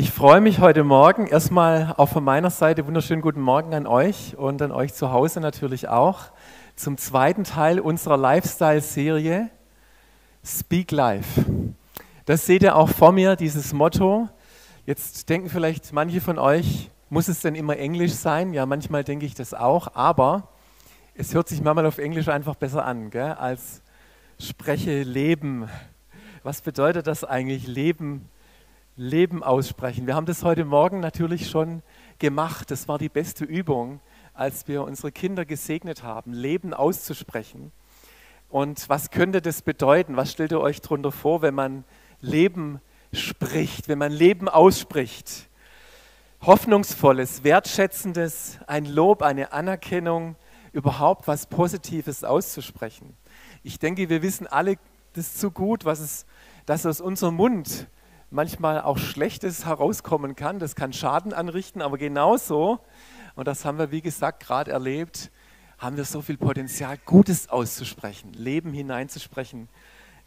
Ich freue mich heute Morgen erstmal auch von meiner Seite wunderschönen guten Morgen an euch und an euch zu Hause natürlich auch zum zweiten Teil unserer Lifestyle-Serie Speak Life. Das seht ihr auch vor mir, dieses Motto. Jetzt denken vielleicht manche von euch, muss es denn immer Englisch sein? Ja, manchmal denke ich das auch, aber es hört sich manchmal auf Englisch einfach besser an, gell, als spreche Leben. Was bedeutet das eigentlich, Leben? Leben aussprechen. Wir haben das heute Morgen natürlich schon gemacht. Das war die beste Übung, als wir unsere Kinder gesegnet haben, Leben auszusprechen. Und was könnte das bedeuten? Was stellt ihr euch darunter vor, wenn man Leben spricht, wenn man Leben ausspricht? Hoffnungsvolles, wertschätzendes, ein Lob, eine Anerkennung, überhaupt was Positives auszusprechen. Ich denke, wir wissen alle das zu gut, was es, dass aus unserem Mund manchmal auch Schlechtes herauskommen kann. Das kann Schaden anrichten, aber genauso, und das haben wir wie gesagt gerade erlebt, haben wir so viel Potenzial, Gutes auszusprechen, Leben hineinzusprechen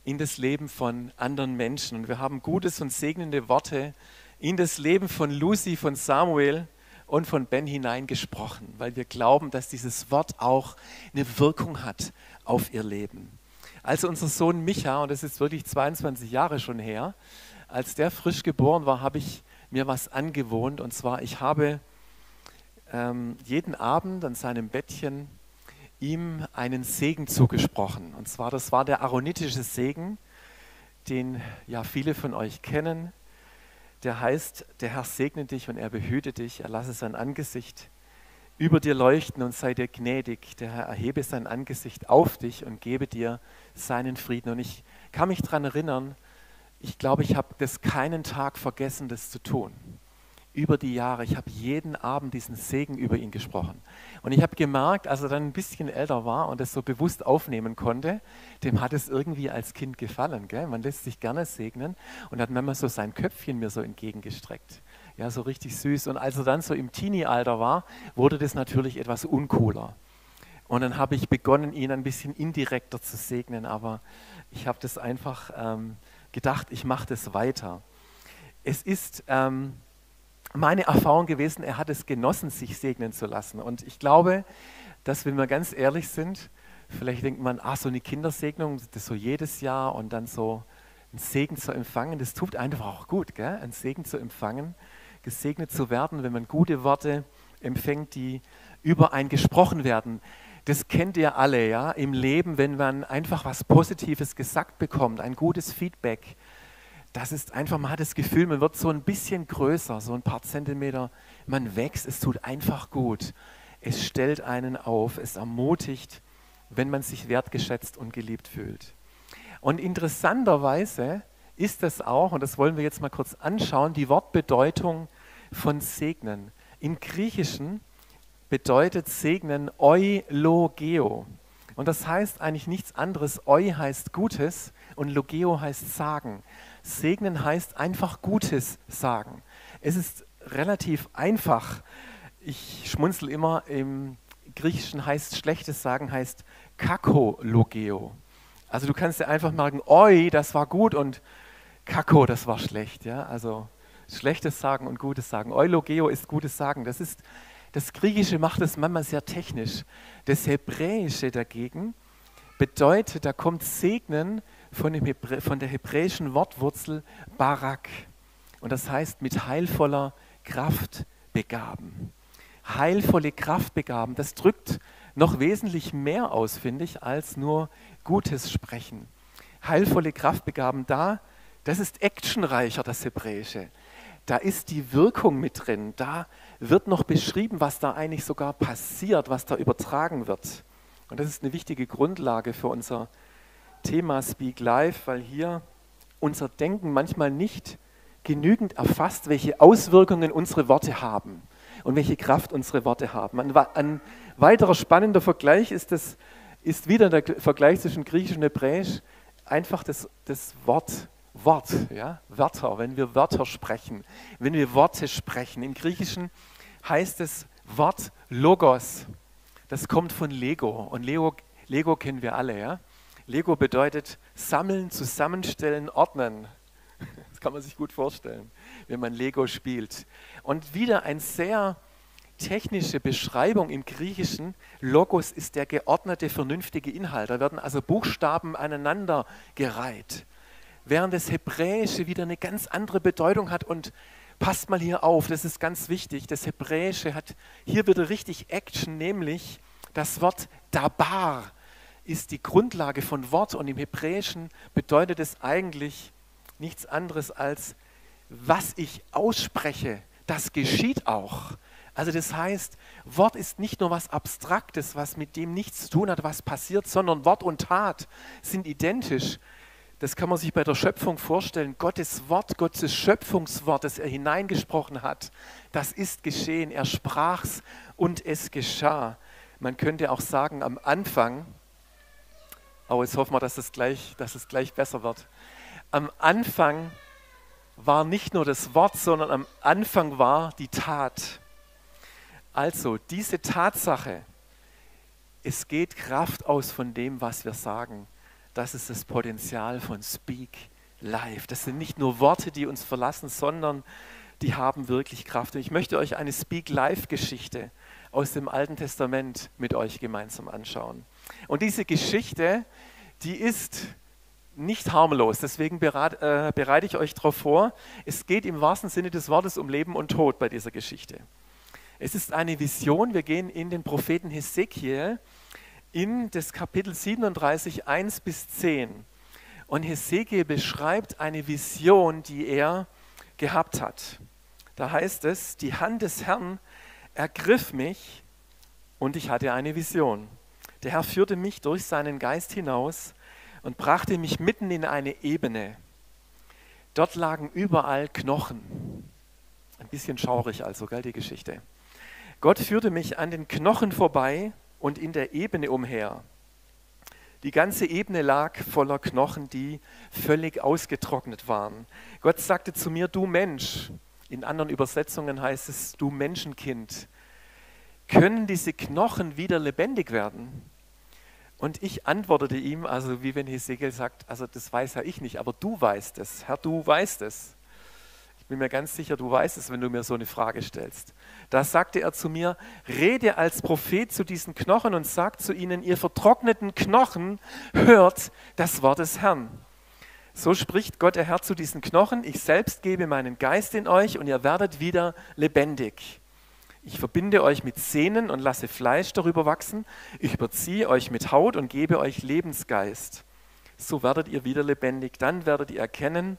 in das Leben von anderen Menschen. Und wir haben Gutes und segnende Worte in das Leben von Lucy, von Samuel und von Ben hineingesprochen, weil wir glauben, dass dieses Wort auch eine Wirkung hat auf ihr Leben. Also unser Sohn Micha, und das ist wirklich 22 Jahre schon her, als der frisch geboren war, habe ich mir was angewohnt. Und zwar, ich habe ähm, jeden Abend an seinem Bettchen ihm einen Segen zugesprochen. Und zwar, das war der aaronitische Segen, den ja viele von euch kennen. Der heißt, der Herr segne dich und er behüte dich, er lasse sein Angesicht über dir leuchten und sei dir gnädig. Der Herr erhebe sein Angesicht auf dich und gebe dir seinen Frieden. Und ich kann mich daran erinnern, ich glaube, ich habe das keinen Tag vergessen, das zu tun. Über die Jahre. Ich habe jeden Abend diesen Segen über ihn gesprochen. Und ich habe gemerkt, als er dann ein bisschen älter war und das so bewusst aufnehmen konnte, dem hat es irgendwie als Kind gefallen. Gell? Man lässt sich gerne segnen und hat manchmal so sein Köpfchen mir so entgegengestreckt. Ja, so richtig süß. Und als er dann so im Teenie-Alter war, wurde das natürlich etwas uncooler. Und dann habe ich begonnen, ihn ein bisschen indirekter zu segnen, aber ich habe das einfach ähm, gedacht, ich mache das weiter. Es ist ähm, meine Erfahrung gewesen, er hat es genossen, sich segnen zu lassen. Und ich glaube, dass wenn wir ganz ehrlich sind, vielleicht denkt man, ah, so eine Kindersegnung, das so jedes Jahr und dann so einen Segen zu empfangen, das tut einfach auch gut, gell? einen Segen zu empfangen, gesegnet zu werden, wenn man gute Worte empfängt, die über einen gesprochen werden. Das kennt ihr alle, ja, im Leben, wenn man einfach was Positives gesagt bekommt, ein gutes Feedback. Das ist einfach, man hat das Gefühl, man wird so ein bisschen größer, so ein paar Zentimeter, man wächst, es tut einfach gut. Es stellt einen auf, es ermutigt, wenn man sich wertgeschätzt und geliebt fühlt. Und interessanterweise ist das auch, und das wollen wir jetzt mal kurz anschauen, die Wortbedeutung von Segnen. Im Griechischen bedeutet segnen eulogeo. Und das heißt eigentlich nichts anderes. Eu heißt Gutes und logeo heißt sagen. Segnen heißt einfach Gutes sagen. Es ist relativ einfach. Ich schmunzel immer, im Griechischen heißt Schlechtes sagen, heißt kakologeo. Also du kannst dir einfach merken, oi, das war gut und kako, das war schlecht. Ja? Also Schlechtes sagen und Gutes sagen. Eulogeo ist Gutes sagen. Das ist das Griechische macht es manchmal sehr technisch. Das Hebräische dagegen bedeutet, da kommt Segnen von, Hebrä von der hebräischen Wortwurzel Barak. Und das heißt mit heilvoller Kraft begaben. Heilvolle Kraft begaben, das drückt noch wesentlich mehr aus, finde ich, als nur Gutes sprechen. Heilvolle Kraft begaben da, das ist actionreicher, das Hebräische. Da ist die Wirkung mit drin, da wird noch beschrieben, was da eigentlich sogar passiert, was da übertragen wird. Und das ist eine wichtige Grundlage für unser Thema Speak Live, weil hier unser Denken manchmal nicht genügend erfasst, welche Auswirkungen unsere Worte haben und welche Kraft unsere Worte haben. Ein, ein weiterer spannender Vergleich ist, das, ist wieder der Vergleich zwischen Griechisch und Hebräisch, einfach das, das Wort Wort, ja, Wörter, wenn wir Wörter sprechen, wenn wir Worte sprechen. Im Griechischen heißt das Wort Logos. Das kommt von Lego und Lego, Lego kennen wir alle. Ja? Lego bedeutet sammeln, zusammenstellen, ordnen. kann man sich gut vorstellen, wenn man Lego spielt. Und wieder ein sehr technische Beschreibung im Griechischen. Logos ist der geordnete, vernünftige Inhalt. Da werden also Buchstaben aneinander gereiht. Während das Hebräische wieder eine ganz andere Bedeutung hat und passt mal hier auf, das ist ganz wichtig. Das Hebräische hat hier wieder richtig Action, nämlich das Wort Dabar ist die Grundlage von Wort und im Hebräischen bedeutet es eigentlich nichts anderes als, was ich ausspreche, das geschieht auch. Also das heißt, Wort ist nicht nur was Abstraktes, was mit dem nichts zu tun hat, was passiert, sondern Wort und Tat sind identisch. Das kann man sich bei der Schöpfung vorstellen. Gottes Wort, Gottes Schöpfungswort, das er hineingesprochen hat, das ist geschehen. Er sprach's und es geschah. Man könnte auch sagen, am Anfang, aber jetzt hoffen wir, dass es gleich, dass es gleich besser wird. Am Anfang war nicht nur das Wort, sondern am Anfang war die Tat. Also diese Tatsache, es geht Kraft aus von dem, was wir sagen. Das ist das Potenzial von Speak Life. Das sind nicht nur Worte, die uns verlassen, sondern die haben wirklich Kraft. Und ich möchte euch eine Speak Life Geschichte aus dem Alten Testament mit euch gemeinsam anschauen. Und diese Geschichte, die ist nicht harmlos, deswegen äh, bereite ich euch darauf vor. Es geht im wahrsten Sinne des Wortes um Leben und Tod bei dieser Geschichte. Es ist eine Vision. Wir gehen in den Propheten Hesekiel in das Kapitel 37, 1 bis 10. Und Hesekiel beschreibt eine Vision, die er gehabt hat. Da heißt es, die Hand des Herrn ergriff mich und ich hatte eine Vision. Der Herr führte mich durch seinen Geist hinaus und brachte mich mitten in eine Ebene. Dort lagen überall Knochen. Ein bisschen schaurig also, gell, die Geschichte. Gott führte mich an den Knochen vorbei und in der Ebene umher. Die ganze Ebene lag voller Knochen, die völlig ausgetrocknet waren. Gott sagte zu mir, du Mensch, in anderen Übersetzungen heißt es, du Menschenkind, können diese Knochen wieder lebendig werden? Und ich antwortete ihm, also wie wenn Hesekiel sagt, also das weiß ja ich nicht, aber du weißt es, Herr, du weißt es bin mir ganz sicher, du weißt es, wenn du mir so eine Frage stellst. Da sagte er zu mir, rede als Prophet zu diesen Knochen und sag zu ihnen, ihr vertrockneten Knochen, hört das Wort des Herrn. So spricht Gott der Herr zu diesen Knochen, ich selbst gebe meinen Geist in euch und ihr werdet wieder lebendig. Ich verbinde euch mit Sehnen und lasse Fleisch darüber wachsen. Ich überziehe euch mit Haut und gebe euch Lebensgeist. So werdet ihr wieder lebendig. Dann werdet ihr erkennen,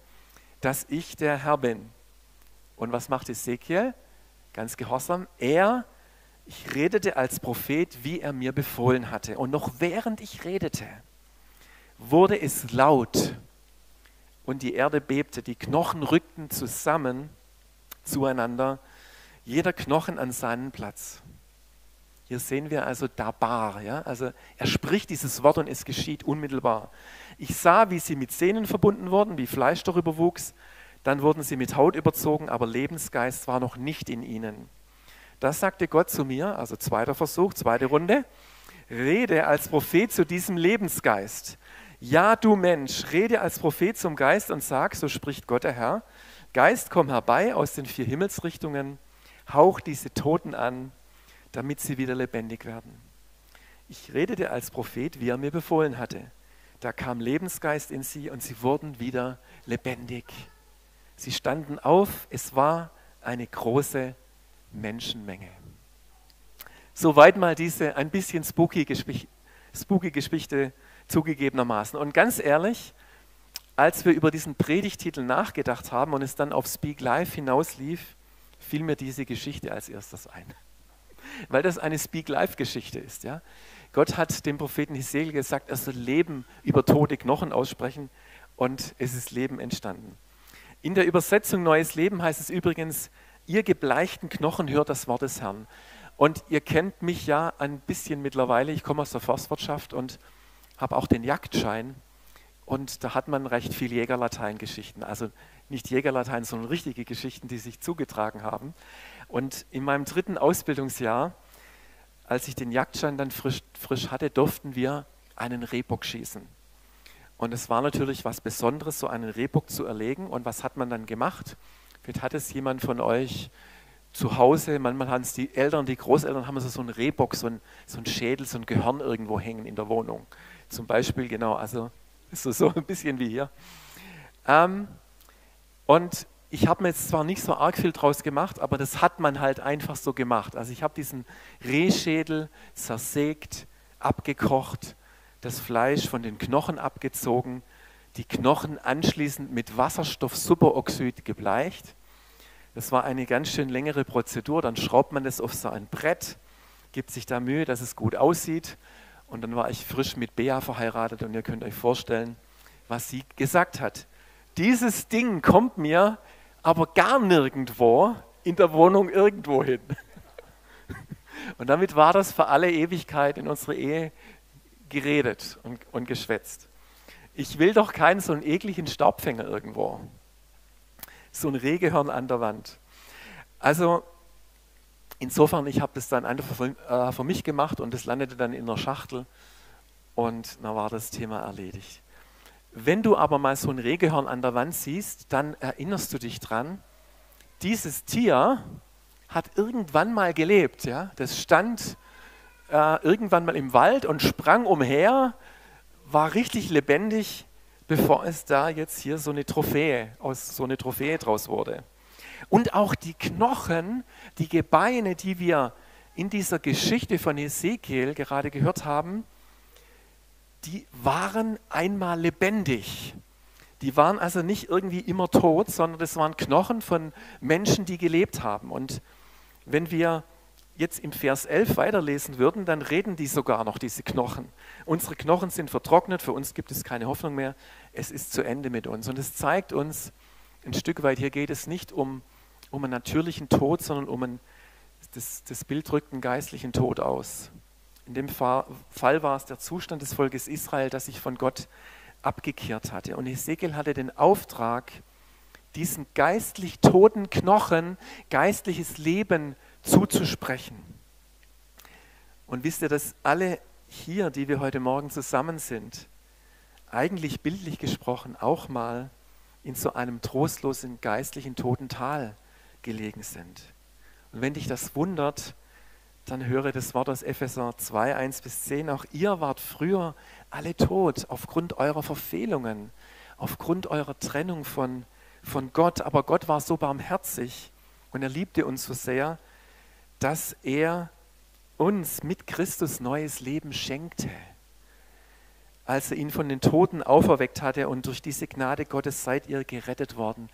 dass ich der Herr bin. Und was macht Ezekiel? Ganz gehorsam. Er, ich redete als Prophet, wie er mir befohlen hatte. Und noch während ich redete, wurde es laut und die Erde bebte. Die Knochen rückten zusammen zueinander, jeder Knochen an seinen Platz. Hier sehen wir also Dabar, ja? also er spricht dieses Wort und es geschieht unmittelbar. Ich sah, wie sie mit Sehnen verbunden wurden, wie Fleisch darüber wuchs dann wurden sie mit Haut überzogen, aber Lebensgeist war noch nicht in ihnen. Das sagte Gott zu mir, also zweiter Versuch, zweite Runde. Rede als Prophet zu diesem Lebensgeist. Ja, du Mensch, rede als Prophet zum Geist und sag, so spricht Gott der Herr, Geist, komm herbei aus den vier Himmelsrichtungen, hauch diese Toten an, damit sie wieder lebendig werden. Ich redete als Prophet, wie er mir befohlen hatte. Da kam Lebensgeist in sie und sie wurden wieder lebendig. Sie standen auf, es war eine große Menschenmenge. Soweit mal diese ein bisschen spooky, spooky Geschichte zugegebenermaßen. Und ganz ehrlich, als wir über diesen Predigtitel nachgedacht haben und es dann auf Speak Live hinauslief, fiel mir diese Geschichte als erstes ein. Weil das eine Speak Live Geschichte ist. Ja? Gott hat dem Propheten Hesekiel gesagt, er soll Leben über tote Knochen aussprechen und es ist Leben entstanden. In der Übersetzung Neues Leben heißt es übrigens, ihr gebleichten Knochen hört das Wort des Herrn. Und ihr kennt mich ja ein bisschen mittlerweile. Ich komme aus der Forstwirtschaft und habe auch den Jagdschein. Und da hat man recht viel Jägerlatein-Geschichten. Also nicht Jägerlatein, sondern richtige Geschichten, die sich zugetragen haben. Und in meinem dritten Ausbildungsjahr, als ich den Jagdschein dann frisch, frisch hatte, durften wir einen Rehbock schießen. Und es war natürlich was Besonderes, so einen Rehbock zu erlegen. Und was hat man dann gemacht? Vielleicht hat es jemand von euch zu Hause, manchmal haben es die Eltern, die Großeltern haben so einen Rehbock, so ein, so ein Schädel, so ein Gehirn irgendwo hängen in der Wohnung. Zum Beispiel, genau, also so, so ein bisschen wie hier. Ähm, und ich habe mir jetzt zwar nicht so arg viel draus gemacht, aber das hat man halt einfach so gemacht. Also ich habe diesen Rehschädel zersägt, abgekocht, das Fleisch von den Knochen abgezogen, die Knochen anschließend mit Wasserstoffsuperoxid gebleicht. Das war eine ganz schön längere Prozedur. Dann schraubt man das auf so ein Brett, gibt sich da Mühe, dass es gut aussieht. Und dann war ich frisch mit Bea verheiratet und ihr könnt euch vorstellen, was sie gesagt hat. Dieses Ding kommt mir aber gar nirgendwo in der Wohnung irgendwo hin. Und damit war das für alle Ewigkeit in unserer Ehe geredet und, und geschwätzt. Ich will doch keinen so einen ekligen Staubfänger irgendwo. So ein Rehgehirn an der Wand. Also insofern, ich habe das dann einfach für, äh, für mich gemacht und das landete dann in der Schachtel und dann war das Thema erledigt. Wenn du aber mal so ein Rehgehirn an der Wand siehst, dann erinnerst du dich dran, dieses Tier hat irgendwann mal gelebt. Ja? Das stand äh, irgendwann mal im Wald und sprang umher, war richtig lebendig, bevor es da jetzt hier so eine Trophäe, aus so eine Trophäe draus wurde. Und auch die Knochen, die Gebeine, die wir in dieser Geschichte von Ezekiel gerade gehört haben, die waren einmal lebendig. Die waren also nicht irgendwie immer tot, sondern das waren Knochen von Menschen, die gelebt haben. Und wenn wir jetzt im Vers 11 weiterlesen würden, dann reden die sogar noch, diese Knochen. Unsere Knochen sind vertrocknet, für uns gibt es keine Hoffnung mehr, es ist zu Ende mit uns. Und es zeigt uns ein Stück weit, hier geht es nicht um, um einen natürlichen Tod, sondern um einen, das, das Bild drückt einen geistlichen Tod aus. In dem Fall war es der Zustand des Volkes Israel, das sich von Gott abgekehrt hatte. Und Ezekiel hatte den Auftrag, diesen geistlich toten Knochen geistliches Leben zuzusprechen. Und wisst ihr, dass alle hier, die wir heute Morgen zusammen sind, eigentlich bildlich gesprochen auch mal in so einem trostlosen geistlichen toten Tal gelegen sind. Und wenn dich das wundert, dann höre das Wort aus Epheser 2, 1 bis 10. Auch ihr wart früher alle tot aufgrund eurer Verfehlungen, aufgrund eurer Trennung von, von Gott. Aber Gott war so barmherzig und er liebte uns so sehr, dass er uns mit Christus neues Leben schenkte. Als er ihn von den Toten auferweckt hatte und durch diese Gnade Gottes seid ihr gerettet worden.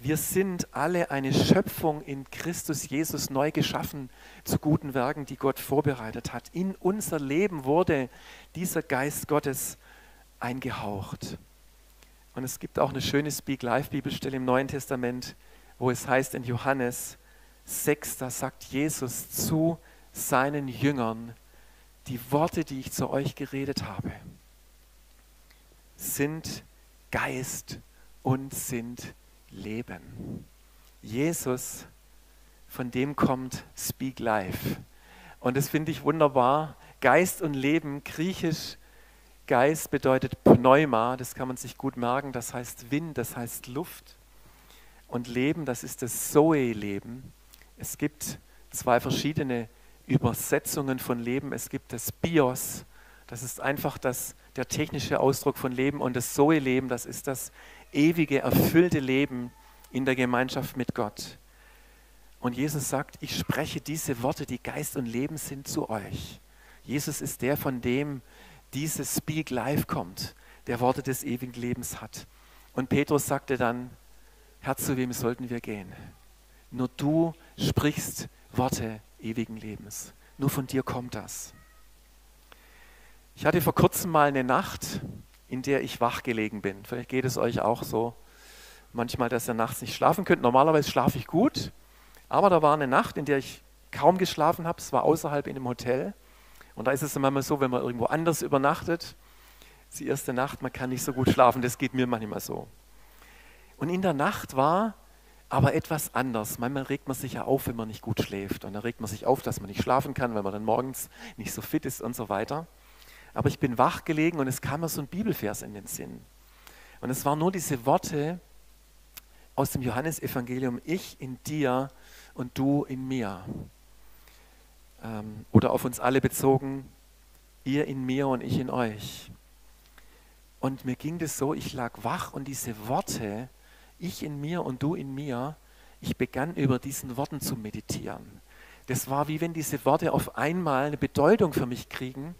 Wir sind alle eine Schöpfung in Christus Jesus neu geschaffen zu guten Werken, die Gott vorbereitet hat. In unser Leben wurde dieser Geist Gottes eingehaucht. Und es gibt auch eine schöne Speak Life Bibelstelle im Neuen Testament, wo es heißt in Johannes 6, da sagt Jesus zu seinen Jüngern, die Worte, die ich zu euch geredet habe, sind Geist und sind Leben. Jesus, von dem kommt Speak Life. Und das finde ich wunderbar. Geist und Leben, griechisch Geist bedeutet Pneuma, das kann man sich gut merken, das heißt Wind, das heißt Luft. Und Leben, das ist das Zoe-Leben. Es gibt zwei verschiedene Übersetzungen von Leben. Es gibt das Bios, das ist einfach das, der technische Ausdruck von Leben, und das Zoe-Leben, das ist das ewige, erfüllte Leben in der Gemeinschaft mit Gott. Und Jesus sagt, ich spreche diese Worte, die Geist und Leben sind, zu euch. Jesus ist der, von dem dieses Speak Life kommt, der Worte des ewigen Lebens hat. Und Petrus sagte dann, Herr, zu wem sollten wir gehen? Nur du sprichst Worte ewigen Lebens. Nur von dir kommt das. Ich hatte vor kurzem mal eine Nacht, in der ich wach gelegen bin. Vielleicht geht es euch auch so. Manchmal, dass ihr nachts nicht schlafen könnt. Normalerweise schlafe ich gut, aber da war eine Nacht, in der ich kaum geschlafen habe. Es war außerhalb in einem Hotel. Und da ist es manchmal so, wenn man irgendwo anders übernachtet, die erste Nacht, man kann nicht so gut schlafen. Das geht mir manchmal so. Und in der Nacht war aber etwas anders. Manchmal regt man sich ja auf, wenn man nicht gut schläft. Und dann regt man sich auf, dass man nicht schlafen kann, weil man dann morgens nicht so fit ist und so weiter. aber ich bin wach gelegen und es kam mir so ein Bibelvers in den Sinn. Und es waren nur diese Worte aus dem Johannesevangelium, ich in dir und du in mir. Ähm, oder auf uns alle bezogen, ihr in mir und ich in euch. Und mir ging das so, ich lag wach und diese Worte, ich in mir und du in mir, ich begann über diesen Worten zu meditieren. Das war wie wenn diese Worte auf einmal eine Bedeutung für mich kriegen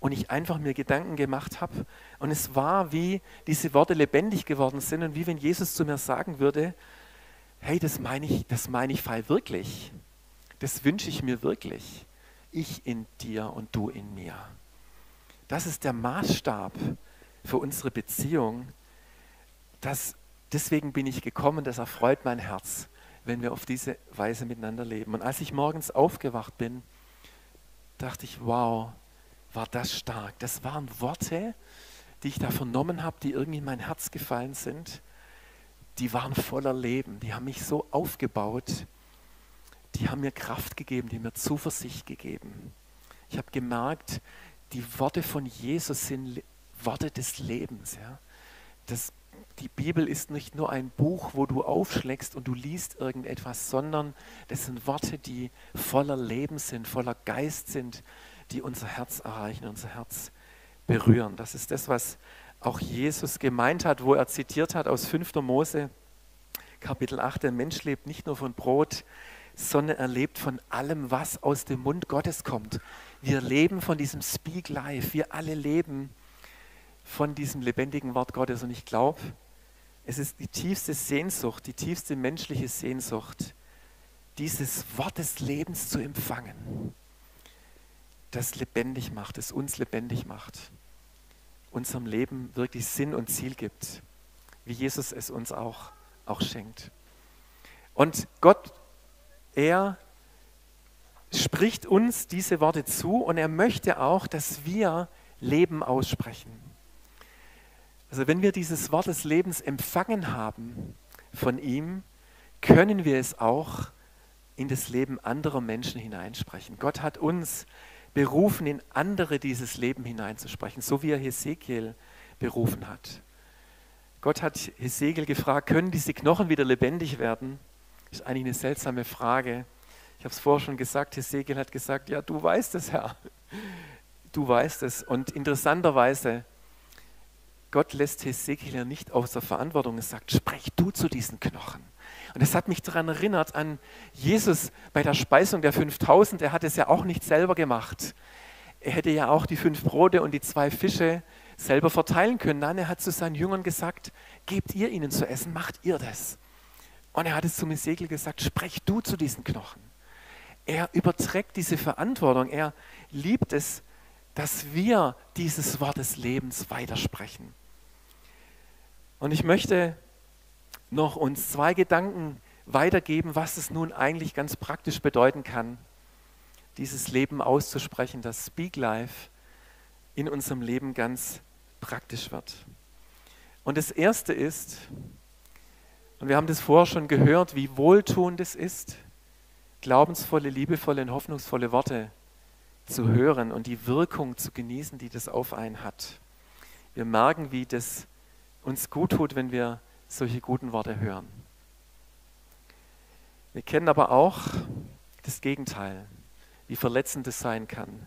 und ich einfach mir Gedanken gemacht habe. Und es war wie diese Worte lebendig geworden sind und wie wenn Jesus zu mir sagen würde, hey, das meine ich, das meine ich Fall wirklich. Das wünsche ich mir wirklich. Ich in dir und du in mir. Das ist der Maßstab für unsere Beziehung. Das, deswegen bin ich gekommen, das erfreut mein Herz, wenn wir auf diese Weise miteinander leben. Und als ich morgens aufgewacht bin, dachte ich, wow, war das stark. Das waren Worte, die ich da vernommen habe, die irgendwie in mein Herz gefallen sind. Die waren voller Leben, die haben mich so aufgebaut, die haben mir Kraft gegeben, die haben mir Zuversicht gegeben. Ich habe gemerkt, die Worte von Jesus sind Worte des Lebens. Ja? Das, die Bibel ist nicht nur ein Buch, wo du aufschlägst und du liest irgendetwas, sondern das sind Worte, die voller Leben sind, voller Geist sind, die unser Herz erreichen, unser Herz berühren. Das ist das, was auch Jesus gemeint hat, wo er zitiert hat aus 5. Mose, Kapitel 8, der Mensch lebt nicht nur von Brot, sondern er lebt von allem, was aus dem Mund Gottes kommt. Wir leben von diesem Speak Life. Wir alle leben von diesem lebendigen Wort Gottes. Und ich glaube, es ist die tiefste Sehnsucht, die tiefste menschliche Sehnsucht, dieses Wort des Lebens zu empfangen das lebendig macht, das uns lebendig macht, unserem Leben wirklich Sinn und Ziel gibt, wie Jesus es uns auch, auch schenkt. Und Gott, er spricht uns diese Worte zu und er möchte auch, dass wir Leben aussprechen. Also wenn wir dieses Wort des Lebens empfangen haben von ihm, können wir es auch in das Leben anderer Menschen hineinsprechen. Gott hat uns berufen, in andere dieses Leben hineinzusprechen, so wie er Hesekiel berufen hat. Gott hat Hesekiel gefragt, können diese Knochen wieder lebendig werden? Das ist eigentlich eine seltsame Frage. Ich habe es vorher schon gesagt, Hesekiel hat gesagt, ja, du weißt es, Herr. Du weißt es. Und interessanterweise, Gott lässt Hesekiel ja nicht außer Verantwortung und sagt, sprech du zu diesen Knochen. Und das hat mich daran erinnert an Jesus bei der Speisung der 5000. Er hat es ja auch nicht selber gemacht. Er hätte ja auch die fünf Brote und die zwei Fische selber verteilen können. Nein, er hat zu seinen Jüngern gesagt, gebt ihr ihnen zu essen, macht ihr das. Und er hat es zu Ezekiel gesagt, sprech du zu diesen Knochen. Er überträgt diese Verantwortung. Er liebt es, dass wir dieses Wort des Lebens weitersprechen. Und ich möchte noch uns zwei Gedanken weitergeben, was es nun eigentlich ganz praktisch bedeuten kann, dieses Leben auszusprechen, dass Speak Life in unserem Leben ganz praktisch wird. Und das Erste ist, und wir haben das vorher schon gehört, wie wohltuend es ist, glaubensvolle, liebevolle und hoffnungsvolle Worte zu hören und die Wirkung zu genießen, die das auf einen hat. Wir merken, wie das uns gut tut, wenn wir solche guten Worte hören. Wir kennen aber auch das Gegenteil, wie verletzend es sein kann,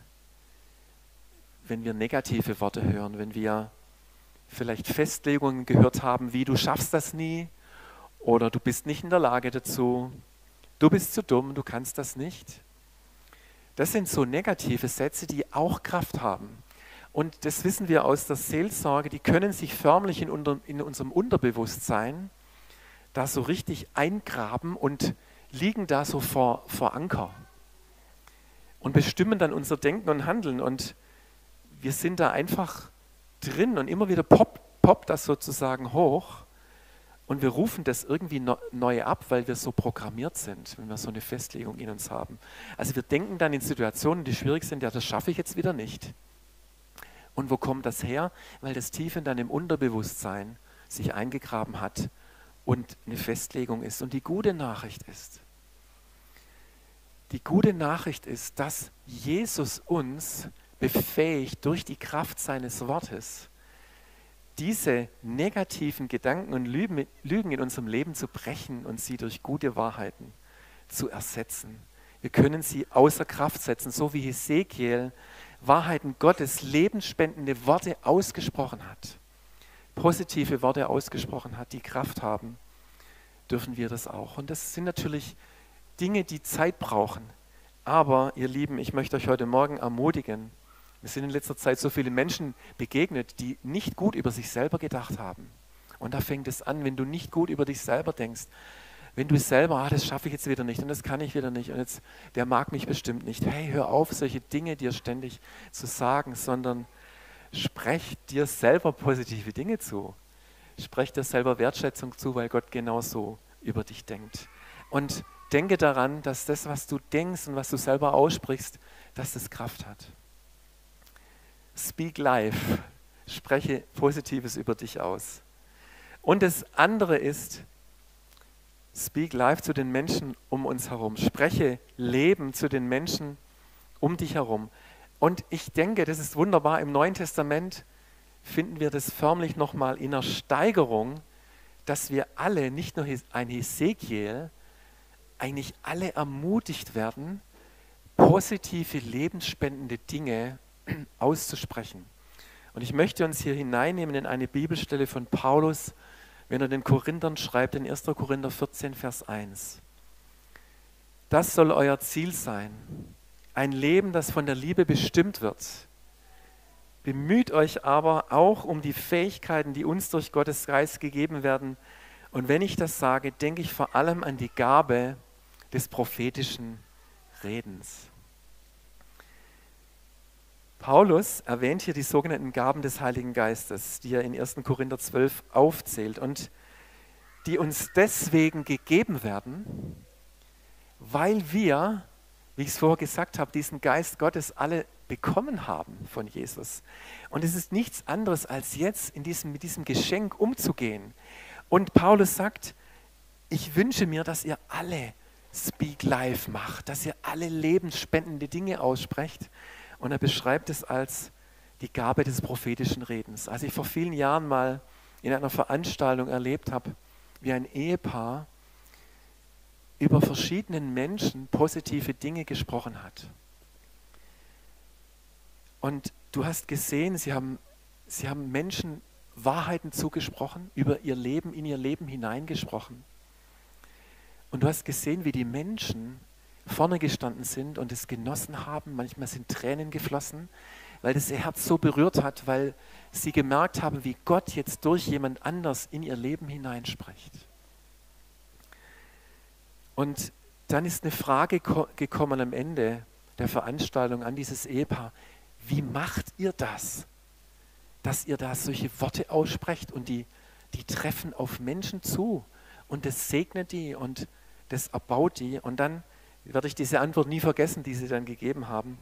wenn wir negative Worte hören, wenn wir vielleicht Festlegungen gehört haben, wie du schaffst das nie oder du bist nicht in der Lage dazu, du bist zu dumm, du kannst das nicht. Das sind so negative Sätze, die auch Kraft haben. Und das wissen wir aus der Seelsorge, die können sich förmlich in, unter, in unserem Unterbewusstsein da so richtig eingraben und liegen da so vor, vor Anker und bestimmen dann unser Denken und Handeln. Und wir sind da einfach drin und immer wieder poppt, poppt das sozusagen hoch. Und wir rufen das irgendwie neu ab, weil wir so programmiert sind, wenn wir so eine Festlegung in uns haben. Also wir denken dann in Situationen, die schwierig sind, ja, das schaffe ich jetzt wieder nicht. Und wo kommt das her? Weil das tief in deinem Unterbewusstsein sich eingegraben hat und eine Festlegung ist. Und die gute Nachricht ist, die gute Nachricht ist, dass Jesus uns befähigt durch die Kraft seines Wortes, diese negativen Gedanken und Lügen in unserem Leben zu brechen und sie durch gute Wahrheiten zu ersetzen. Wir können sie außer Kraft setzen, so wie Hesekiel Wahrheiten Gottes, lebensspendende Worte ausgesprochen hat, positive Worte ausgesprochen hat, die Kraft haben, dürfen wir das auch. Und das sind natürlich Dinge, die Zeit brauchen. Aber ihr Lieben, ich möchte euch heute Morgen ermutigen, mir sind in letzter Zeit so viele Menschen begegnet, die nicht gut über sich selber gedacht haben. Und da fängt es an, wenn du nicht gut über dich selber denkst, wenn du selber, ah, das schaffe ich jetzt wieder nicht und das kann ich wieder nicht und jetzt, der mag mich bestimmt nicht. Hey, hör auf, solche Dinge dir ständig zu sagen, sondern sprech dir selber positive Dinge zu. Sprech dir selber Wertschätzung zu, weil Gott genauso über dich denkt. Und denke daran, dass das, was du denkst und was du selber aussprichst, dass das Kraft hat. Speak life. Spreche Positives über dich aus. Und das andere ist, speak life zu den Menschen um uns herum. Spreche Leben zu den Menschen um dich herum. Und ich denke, das ist wunderbar. Im Neuen Testament finden wir das förmlich nochmal in einer Steigerung, dass wir alle, nicht nur ein Hesekiel, eigentlich alle ermutigt werden, positive, lebensspendende Dinge auszusprechen. Und ich möchte uns hier hineinnehmen in eine Bibelstelle von Paulus, wenn er den Korinthern schreibt, in 1. Korinther 14, Vers 1. Das soll euer Ziel sein. Ein Leben, das von der Liebe bestimmt wird. Bemüht euch aber auch um die Fähigkeiten, die uns durch Gottes Geist gegeben werden. Und wenn ich das sage, denke ich vor allem an die Gabe des prophetischen Redens. Paulus erwähnt hier die sogenannten Gaben des Heiligen Geistes, die er in 1. Korinther 12 aufzählt und die uns deswegen gegeben werden, weil wir, wie ich es vorher gesagt habe, diesen Geist Gottes alle bekommen haben von Jesus. Und es ist nichts anderes, als jetzt in diesem, mit diesem Geschenk umzugehen. Und Paulus sagt, ich wünsche mir, dass ihr alle Speak Life macht, dass ihr alle lebensspendende Dinge aussprecht und er beschreibt es als die Gabe des prophetischen Redens. Als ich vor vielen Jahren mal in einer Veranstaltung erlebt habe, wie ein Ehepaar über verschiedenen Menschen positive Dinge gesprochen hat. Und du hast gesehen, sie haben, sie haben Menschen Wahrheiten zugesprochen, über ihr Leben, in ihr Leben hineingesprochen. Und du hast gesehen, wie die Menschen vorne gestanden sind und es genossen haben. Manchmal sind Tränen geflossen, weil das ihr Herz so berührt hat, weil sie gemerkt haben, wie Gott jetzt durch jemand anders in ihr Leben hineinspricht. Und dann ist eine Frage gekommen am Ende der Veranstaltung an dieses Ehepaar. Wie macht ihr das, dass ihr da solche Worte aussprecht und die, die treffen auf Menschen zu und das segnet die und das erbaut die und dann werde ich diese Antwort nie vergessen, die sie dann gegeben haben.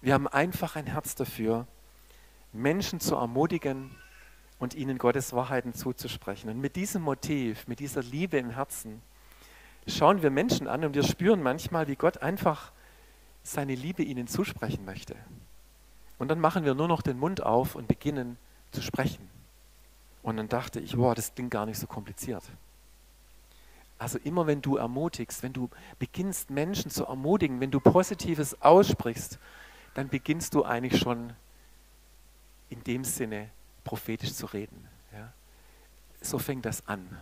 Wir haben einfach ein Herz dafür, Menschen zu ermutigen und ihnen Gottes Wahrheiten zuzusprechen. Und mit diesem Motiv, mit dieser Liebe im Herzen, schauen wir Menschen an und wir spüren manchmal, wie Gott einfach seine Liebe ihnen zusprechen möchte. Und dann machen wir nur noch den Mund auf und beginnen zu sprechen. Und dann dachte ich, wow, das klingt gar nicht so kompliziert. Also immer wenn du ermutigst, wenn du beginnst Menschen zu ermutigen, wenn du Positives aussprichst, dann beginnst du eigentlich schon in dem Sinne prophetisch zu reden. Ja? So fängt das an.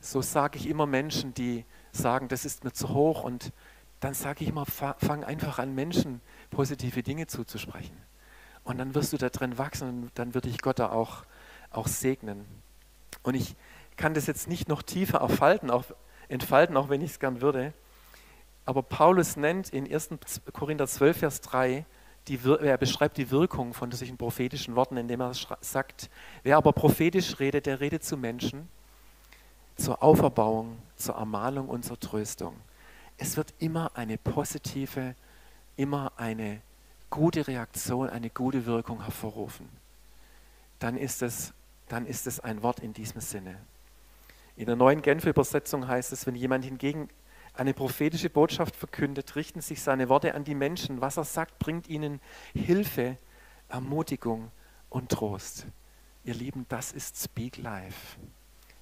So sage ich immer Menschen, die sagen, das ist mir zu hoch und dann sage ich immer, fang einfach an, Menschen positive Dinge zuzusprechen. Und dann wirst du da drin wachsen und dann wird dich Gott da auch, auch segnen. Und ich kann das jetzt nicht noch tiefer entfalten, auch, entfalten, auch wenn ich es gern würde. Aber Paulus nennt in 1. Korinther 12, Vers 3, die, er beschreibt die Wirkung von solchen prophetischen Worten, indem er sagt, wer aber prophetisch redet, der redet zu Menschen, zur Auferbauung, zur Ermahnung und zur Tröstung. Es wird immer eine positive, immer eine gute Reaktion, eine gute Wirkung hervorrufen. Dann ist es, dann ist es ein Wort in diesem Sinne. In der neuen Genfer Übersetzung heißt es, wenn jemand hingegen eine prophetische Botschaft verkündet, richten sich seine Worte an die Menschen. Was er sagt, bringt ihnen Hilfe, Ermutigung und Trost. Ihr Lieben, das ist Speak Life.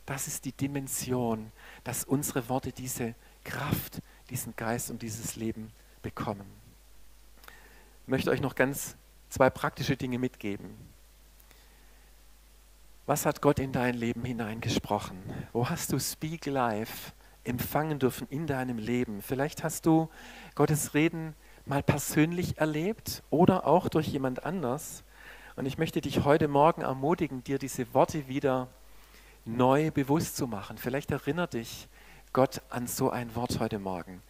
Das ist die Dimension, dass unsere Worte diese Kraft, diesen Geist und dieses Leben bekommen. Ich möchte euch noch ganz zwei praktische Dinge mitgeben. Was hat Gott in dein Leben hineingesprochen? Wo hast du Speak Life empfangen dürfen in deinem Leben? Vielleicht hast du Gottes Reden mal persönlich erlebt oder auch durch jemand anders. Und ich möchte dich heute Morgen ermutigen, dir diese Worte wieder neu bewusst zu machen. Vielleicht erinnert dich Gott an so ein Wort heute Morgen.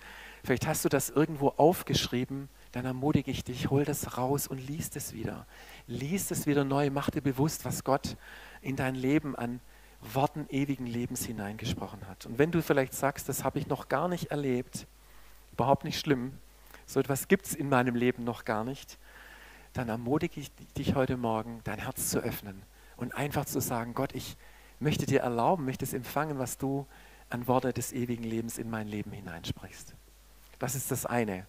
Vielleicht hast du das irgendwo aufgeschrieben, dann ermutige ich dich, hol das raus und liest es wieder. Lies es wieder neu, mach dir bewusst, was Gott in dein Leben an Worten ewigen Lebens hineingesprochen hat. Und wenn du vielleicht sagst, das habe ich noch gar nicht erlebt, überhaupt nicht schlimm, so etwas gibt es in meinem Leben noch gar nicht, dann ermutige ich dich heute Morgen, dein Herz zu öffnen und einfach zu sagen, Gott, ich möchte dir erlauben, möchte es empfangen, was du an Worte des ewigen Lebens in mein Leben hineinsprichst. Das ist das eine.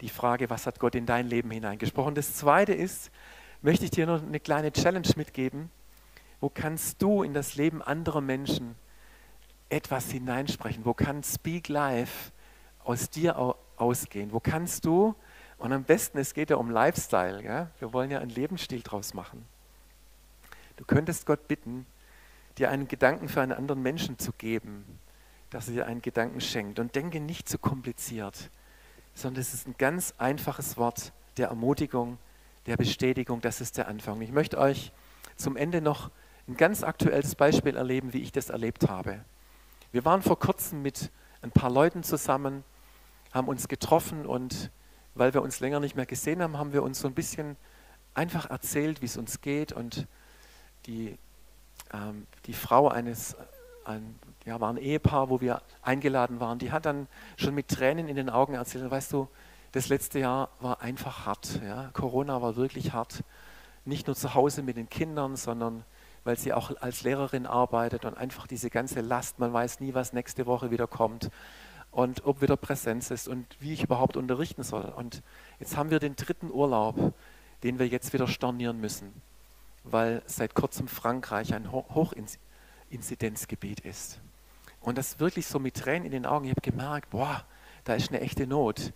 Die Frage, was hat Gott in dein Leben hineingesprochen? Das zweite ist, möchte ich dir noch eine kleine Challenge mitgeben. Wo kannst du in das Leben anderer Menschen etwas hineinsprechen? Wo kann Speak Life aus dir ausgehen? Wo kannst du, und am besten, es geht ja um Lifestyle, ja? wir wollen ja einen Lebensstil draus machen. Du könntest Gott bitten, dir einen Gedanken für einen anderen Menschen zu geben, dass er dir einen Gedanken schenkt. Und denke nicht zu kompliziert, sondern es ist ein ganz einfaches Wort der Ermutigung, der Bestätigung, das ist der Anfang. Ich möchte euch zum Ende noch ein ganz aktuelles Beispiel erleben, wie ich das erlebt habe. Wir waren vor kurzem mit ein paar Leuten zusammen, haben uns getroffen und weil wir uns länger nicht mehr gesehen haben, haben wir uns so ein bisschen einfach erzählt, wie es uns geht. Und die, ähm, die Frau eines, ein, ja, war ein Ehepaar, wo wir eingeladen waren, die hat dann schon mit Tränen in den Augen erzählt, weißt du, das letzte Jahr war einfach hart. Ja? Corona war wirklich hart. Nicht nur zu Hause mit den Kindern, sondern weil sie auch als Lehrerin arbeitet und einfach diese ganze Last, man weiß nie, was nächste Woche wieder kommt und ob wieder Präsenz ist und wie ich überhaupt unterrichten soll. Und jetzt haben wir den dritten Urlaub, den wir jetzt wieder stornieren müssen, weil seit kurzem Frankreich ein Hochinzidenzgebiet ist. Und das wirklich so mit Tränen in den Augen, ich habe gemerkt, boah, da ist eine echte Not.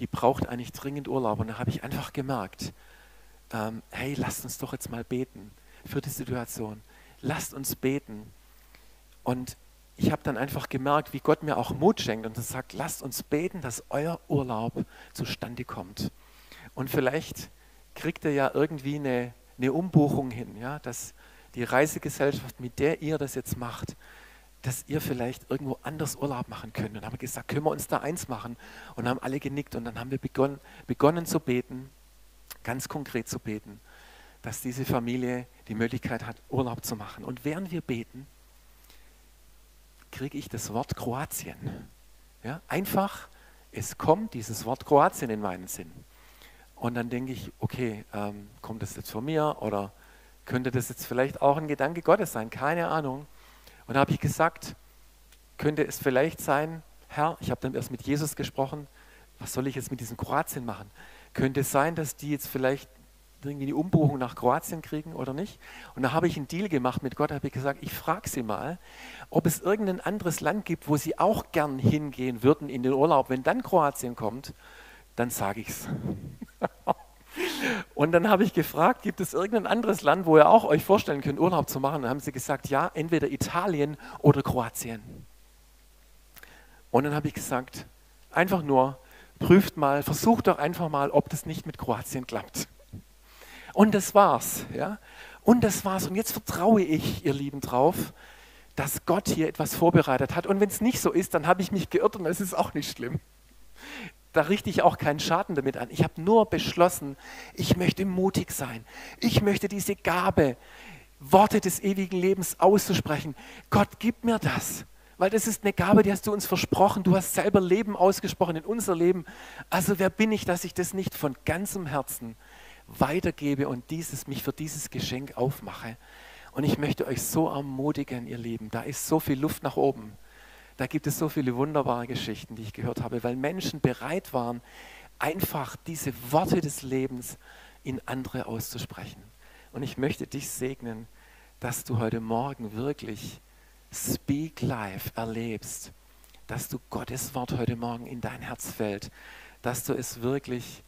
Die braucht eigentlich dringend Urlaub. Und da habe ich einfach gemerkt, ähm, hey, lasst uns doch jetzt mal beten für die Situation. Lasst uns beten. Und ich habe dann einfach gemerkt, wie Gott mir auch Mut schenkt und sagt, lasst uns beten, dass euer Urlaub zustande kommt. Und vielleicht kriegt ihr ja irgendwie eine, eine Umbuchung hin, ja, dass die Reisegesellschaft, mit der ihr das jetzt macht, dass ihr vielleicht irgendwo anders Urlaub machen könnt. Und haben gesagt, können wir uns da eins machen? Und haben alle genickt und dann haben wir begonnen, begonnen zu beten, ganz konkret zu beten, dass diese Familie die Möglichkeit hat, Urlaub zu machen. Und während wir beten, kriege ich das Wort Kroatien. Ja, einfach, es kommt dieses Wort Kroatien in meinen Sinn. Und dann denke ich, okay, ähm, kommt das jetzt von mir oder könnte das jetzt vielleicht auch ein Gedanke Gottes sein? Keine Ahnung. Und da habe ich gesagt, könnte es vielleicht sein, Herr, ich habe dann erst mit Jesus gesprochen, was soll ich jetzt mit diesem Kroatien machen? Könnte es sein, dass die jetzt vielleicht irgendwie die Umbuchung nach Kroatien kriegen oder nicht. Und da habe ich einen Deal gemacht mit Gott, habe ich gesagt, ich frage sie mal, ob es irgendein anderes Land gibt, wo sie auch gern hingehen würden in den Urlaub. Wenn dann Kroatien kommt, dann sage ich es. Und dann habe ich gefragt, gibt es irgendein anderes Land, wo ihr auch euch vorstellen könnt, Urlaub zu machen? Dann haben sie gesagt, ja, entweder Italien oder Kroatien. Und dann habe ich gesagt, einfach nur, prüft mal, versucht doch einfach mal, ob das nicht mit Kroatien klappt. Und das war's. Ja? Und das war's. Und jetzt vertraue ich, ihr Lieben, drauf, dass Gott hier etwas vorbereitet hat. Und wenn es nicht so ist, dann habe ich mich geirrt und es ist auch nicht schlimm. Da richte ich auch keinen Schaden damit an. Ich habe nur beschlossen, ich möchte mutig sein. Ich möchte diese Gabe, Worte des ewigen Lebens auszusprechen. Gott, gib mir das. Weil das ist eine Gabe, die hast du uns versprochen. Du hast selber Leben ausgesprochen in unser Leben. Also wer bin ich, dass ich das nicht von ganzem Herzen weitergebe und dieses, mich für dieses Geschenk aufmache. Und ich möchte euch so ermutigen, ihr Lieben, da ist so viel Luft nach oben. Da gibt es so viele wunderbare Geschichten, die ich gehört habe, weil Menschen bereit waren, einfach diese Worte des Lebens in andere auszusprechen. Und ich möchte dich segnen, dass du heute Morgen wirklich Speak Life erlebst, dass du Gottes Wort heute Morgen in dein Herz fällt, dass du es wirklich,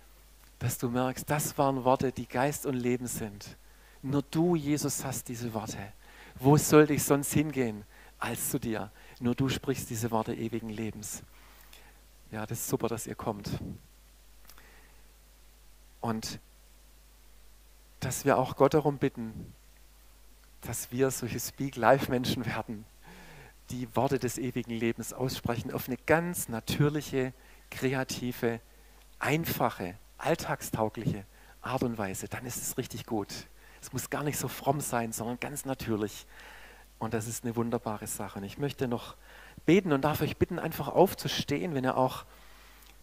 dass du merkst, das waren Worte, die Geist und Leben sind. Nur du, Jesus, hast diese Worte. Wo sollte ich sonst hingehen als zu dir? Nur du sprichst diese Worte ewigen Lebens. Ja, das ist super, dass ihr kommt. Und dass wir auch Gott darum bitten, dass wir solche Speak-Live-Menschen werden, die Worte des ewigen Lebens aussprechen auf eine ganz natürliche, kreative, einfache, alltagstaugliche Art und Weise. Dann ist es richtig gut. Es muss gar nicht so fromm sein, sondern ganz natürlich. Und das ist eine wunderbare Sache. Und ich möchte noch beten und darf euch bitten, einfach aufzustehen, wenn ihr auch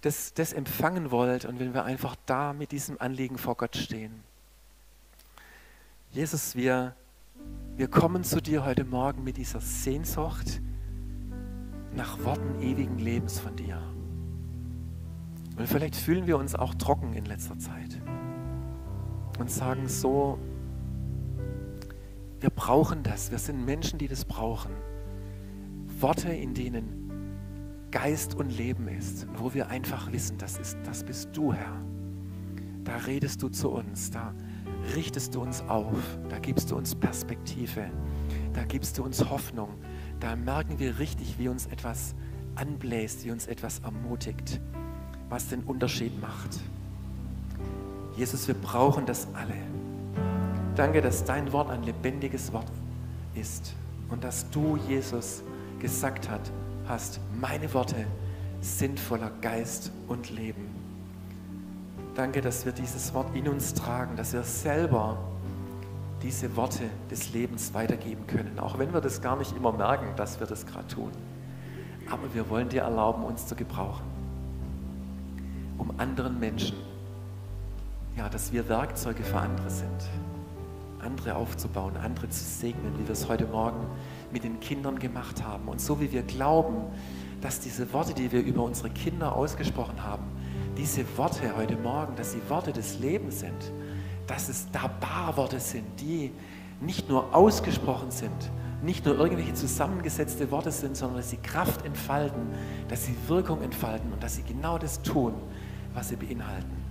das, das empfangen wollt und wenn wir einfach da mit diesem Anliegen vor Gott stehen. Jesus, wir, wir kommen zu dir heute Morgen mit dieser Sehnsucht nach Worten ewigen Lebens von dir. Und vielleicht fühlen wir uns auch trocken in letzter Zeit und sagen so, wir brauchen das. Wir sind Menschen, die das brauchen. Worte, in denen Geist und Leben ist, wo wir einfach wissen, das, ist, das bist du, Herr. Da redest du zu uns, da richtest du uns auf, da gibst du uns Perspektive, da gibst du uns Hoffnung, da merken wir richtig, wie uns etwas anbläst, wie uns etwas ermutigt, was den Unterschied macht. Jesus, wir brauchen das alle. Danke, dass dein Wort ein lebendiges Wort ist und dass du, Jesus, gesagt hat, hast, meine Worte sind voller Geist und Leben. Danke, dass wir dieses Wort in uns tragen, dass wir selber diese Worte des Lebens weitergeben können, auch wenn wir das gar nicht immer merken, dass wir das gerade tun. Aber wir wollen dir erlauben, uns zu gebrauchen, um anderen Menschen, ja, dass wir Werkzeuge für andere sind andere aufzubauen, andere zu segnen, wie wir es heute Morgen mit den Kindern gemacht haben. Und so wie wir glauben, dass diese Worte, die wir über unsere Kinder ausgesprochen haben, diese Worte heute Morgen, dass sie Worte des Lebens sind, dass es da Barworte sind, die nicht nur ausgesprochen sind, nicht nur irgendwelche zusammengesetzte Worte sind, sondern dass sie Kraft entfalten, dass sie Wirkung entfalten und dass sie genau das tun, was sie beinhalten.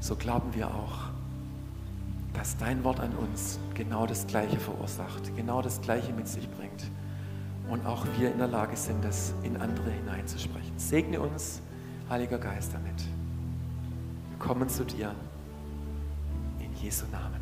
So glauben wir auch dass dein Wort an uns genau das Gleiche verursacht, genau das Gleiche mit sich bringt und auch wir in der Lage sind, das in andere hineinzusprechen. Segne uns, Heiliger Geist, damit. Wir kommen zu dir in Jesu Namen.